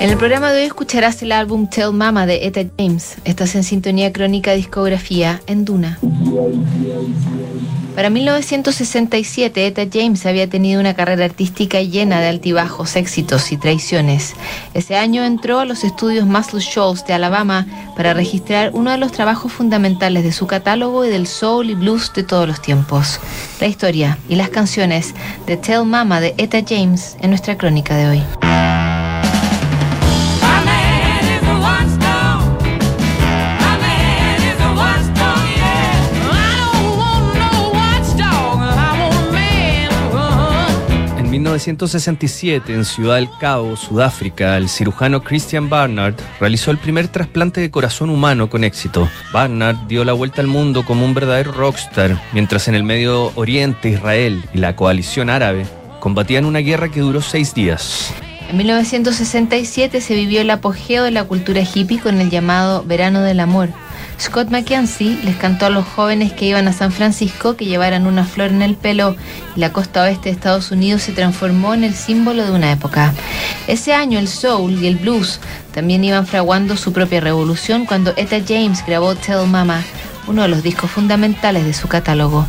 En el programa de hoy escucharás el álbum Tell Mama de Etta James. Estás en sintonía crónica discografía en Duna. Para 1967, Etta James había tenido una carrera artística llena de altibajos, éxitos y traiciones. Ese año entró a los estudios Muscle Shoals de Alabama para registrar uno de los trabajos fundamentales de su catálogo y del soul y blues de todos los tiempos. La historia y las canciones de Tell Mama de Etta James en nuestra crónica de hoy. 1967, en Ciudad del Cabo, Sudáfrica, el cirujano Christian Barnard realizó el primer trasplante de corazón humano con éxito. Barnard dio la vuelta al mundo como un verdadero rockstar, mientras en el Medio Oriente, Israel y la coalición árabe combatían una guerra que duró seis días. En 1967 se vivió el apogeo de la cultura hippie con el llamado Verano del Amor. Scott McKenzie les cantó a los jóvenes que iban a San Francisco que llevaran una flor en el pelo y la costa oeste de Estados Unidos se transformó en el símbolo de una época. Ese año el soul y el blues también iban fraguando su propia revolución cuando Etta James grabó Tell Mama, uno de los discos fundamentales de su catálogo.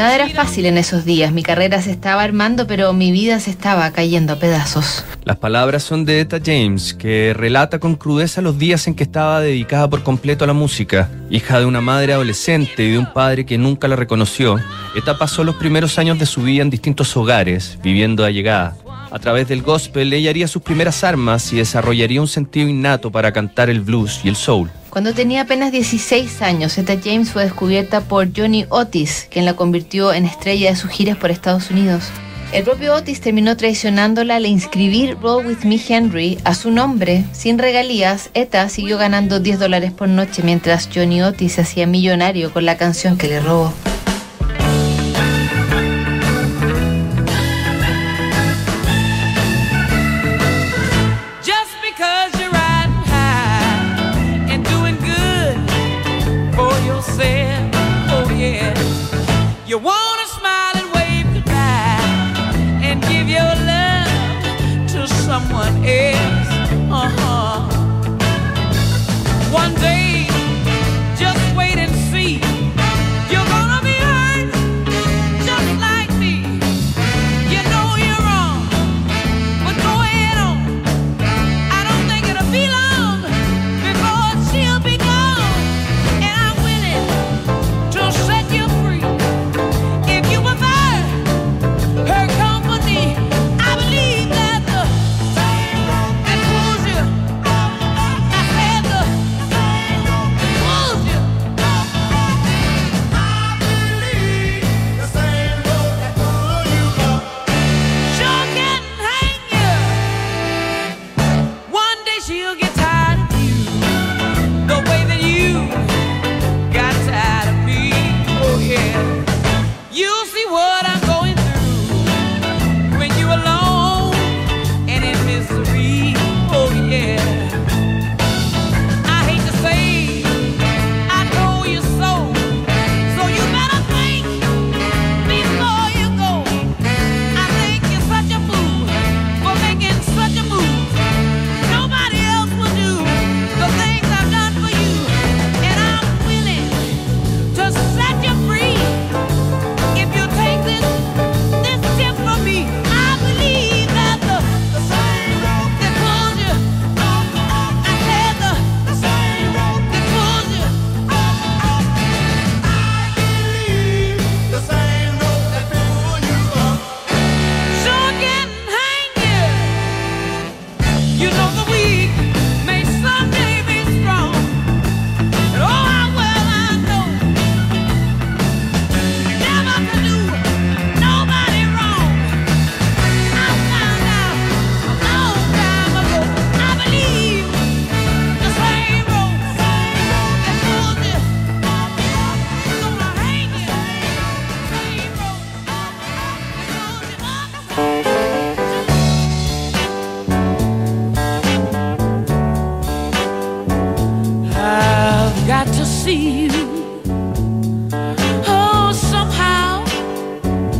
Nada era fácil en esos días. Mi carrera se estaba armando, pero mi vida se estaba cayendo a pedazos. Las palabras son de Etta James, que relata con crudeza los días en que estaba dedicada por completo a la música. Hija de una madre adolescente y de un padre que nunca la reconoció, Etta pasó los primeros años de su vida en distintos hogares, viviendo a llegada. A través del gospel, ella haría sus primeras armas y desarrollaría un sentido innato para cantar el blues y el soul. Cuando tenía apenas 16 años, Zeta James fue descubierta por Johnny Otis, quien la convirtió en estrella de sus giras por Estados Unidos. El propio Otis terminó traicionándola al inscribir Roll With Me Henry a su nombre. Sin regalías, Eta siguió ganando 10 dólares por noche mientras Johnny Otis se hacía millonario con la canción que le robó.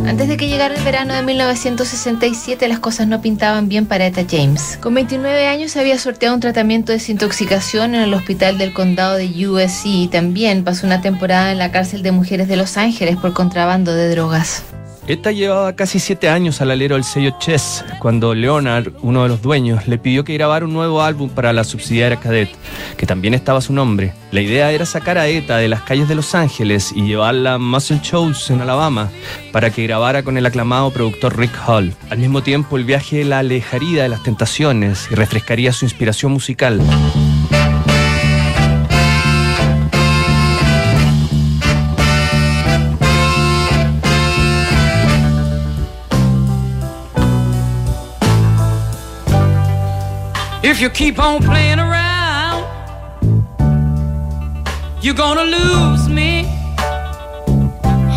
Antes de que llegara el verano de 1967, las cosas no pintaban bien para Eta James. Con 29 años había sorteado un tratamiento de desintoxicación en el hospital del condado de USC y también pasó una temporada en la cárcel de mujeres de Los Ángeles por contrabando de drogas. Esta llevaba casi siete años al alero del sello Chess, cuando Leonard, uno de los dueños, le pidió que grabara un nuevo álbum para la subsidiaria Cadet, que también estaba su nombre. La idea era sacar a ETA de las calles de Los Ángeles y llevarla a Muscle Shoals en Alabama para que grabara con el aclamado productor Rick Hall. Al mismo tiempo, el viaje la alejaría de las tentaciones y refrescaría su inspiración musical. If you keep on playing around, you're gonna lose me.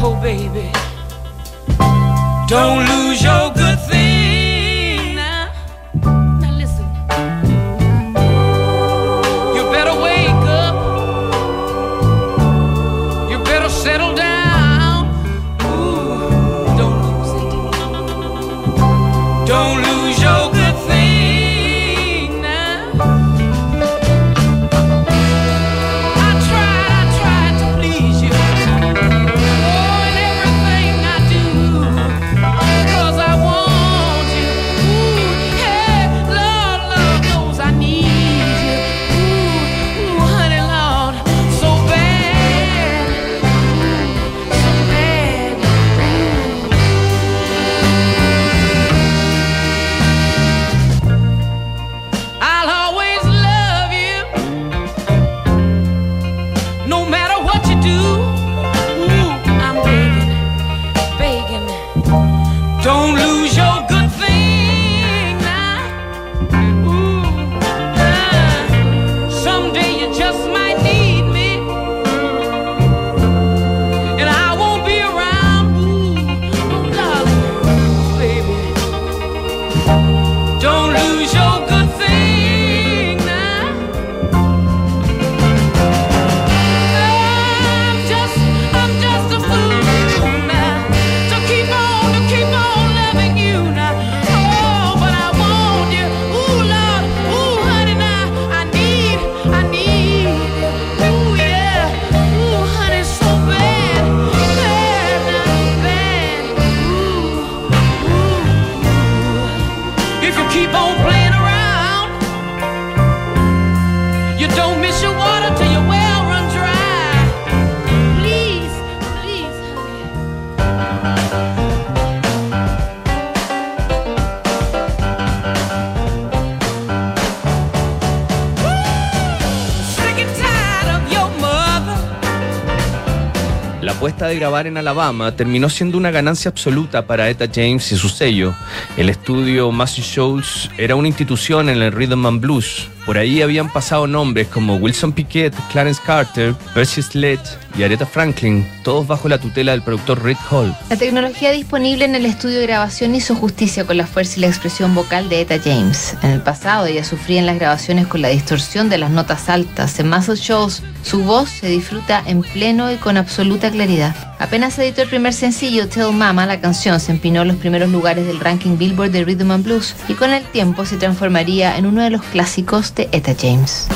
Oh, baby, don't lose your good De grabar en Alabama terminó siendo una ganancia absoluta para Etta James y su sello. El estudio Massey Shoals era una institución en el rhythm and blues. Por ahí habían pasado nombres como Wilson Piquet, Clarence Carter, Percy Sledge y Aretha Franklin, todos bajo la tutela del productor Rick Hall. La tecnología disponible en el estudio de grabación hizo justicia con la fuerza y la expresión vocal de Etta James. En el pasado ella sufría en las grabaciones con la distorsión de las notas altas. En Muscle Shows su voz se disfruta en pleno y con absoluta claridad. Apenas editó el primer sencillo, Tell Mama, la canción se empinó en los primeros lugares del ranking Billboard de Rhythm and Blues y con el tiempo se transformaría en uno de los clásicos de Etta James.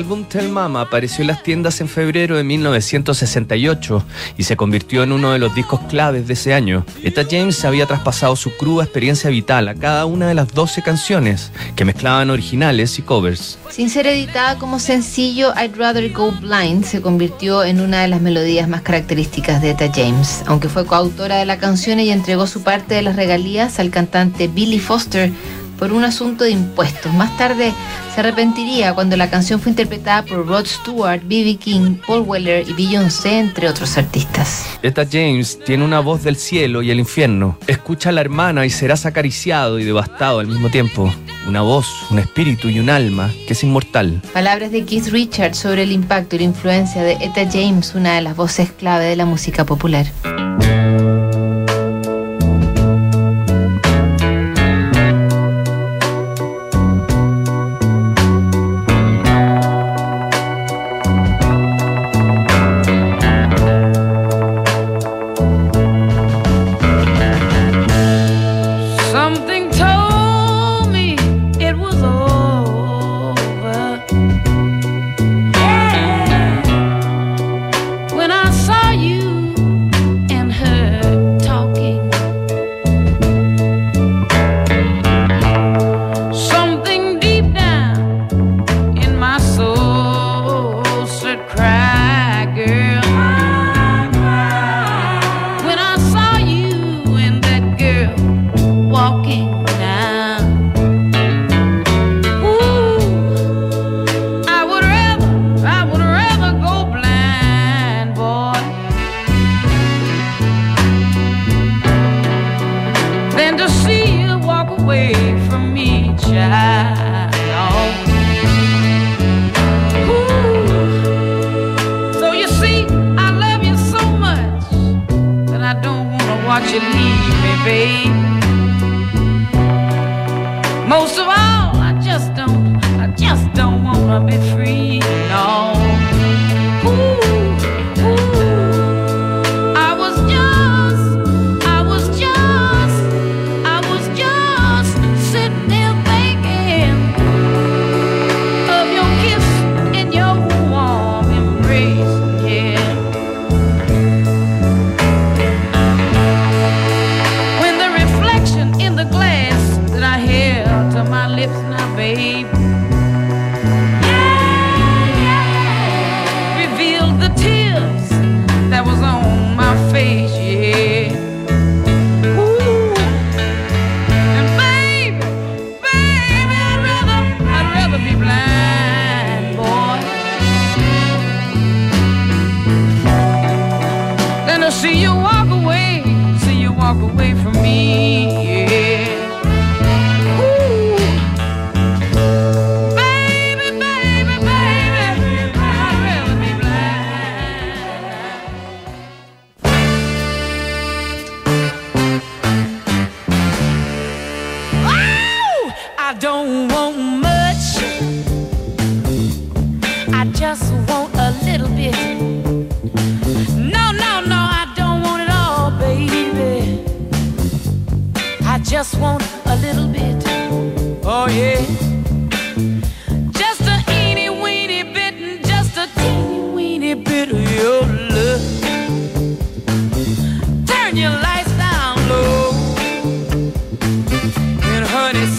Álbum Tell Mama apareció en las tiendas en febrero de 1968 y se convirtió en uno de los discos claves de ese año. Etta James había traspasado su cruda experiencia vital a cada una de las 12 canciones, que mezclaban originales y covers. Sin ser editada como sencillo, I'd Rather Go Blind se convirtió en una de las melodías más características de Etta James. Aunque fue coautora de la canción, ella entregó su parte de las regalías al cantante Billy Foster por un asunto de impuestos. Más tarde se arrepentiría cuando la canción fue interpretada por Rod Stewart, B.B. King, Paul Weller y Beyoncé, entre otros artistas. Etta James tiene una voz del cielo y el infierno. Escucha a la hermana y serás acariciado y devastado al mismo tiempo. Una voz, un espíritu y un alma que es inmortal. Palabras de Keith Richards sobre el impacto y la influencia de Etta James, una de las voces clave de la música popular.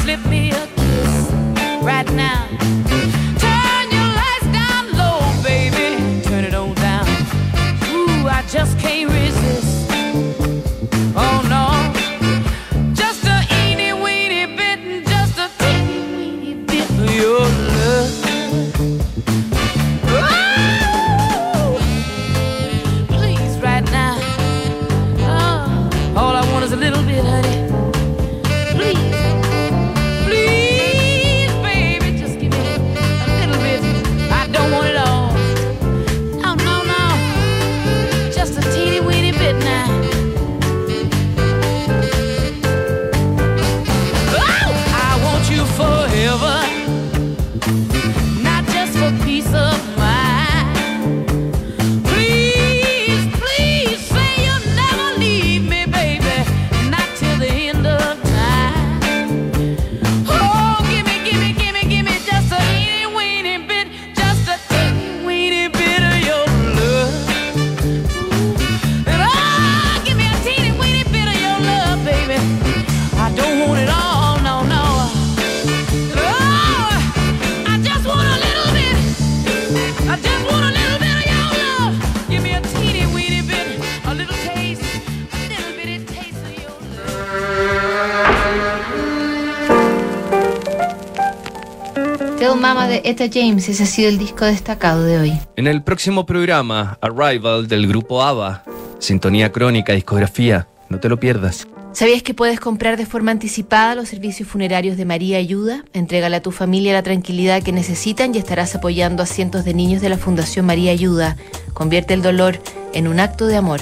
Slip me Mama de Etta James, ese ha sido el disco destacado de hoy. En el próximo programa, Arrival del grupo ABBA, Sintonía Crónica, Discografía, no te lo pierdas. ¿Sabías que puedes comprar de forma anticipada los servicios funerarios de María Ayuda? Entrégale a tu familia la tranquilidad que necesitan y estarás apoyando a cientos de niños de la Fundación María Ayuda. Convierte el dolor en un acto de amor.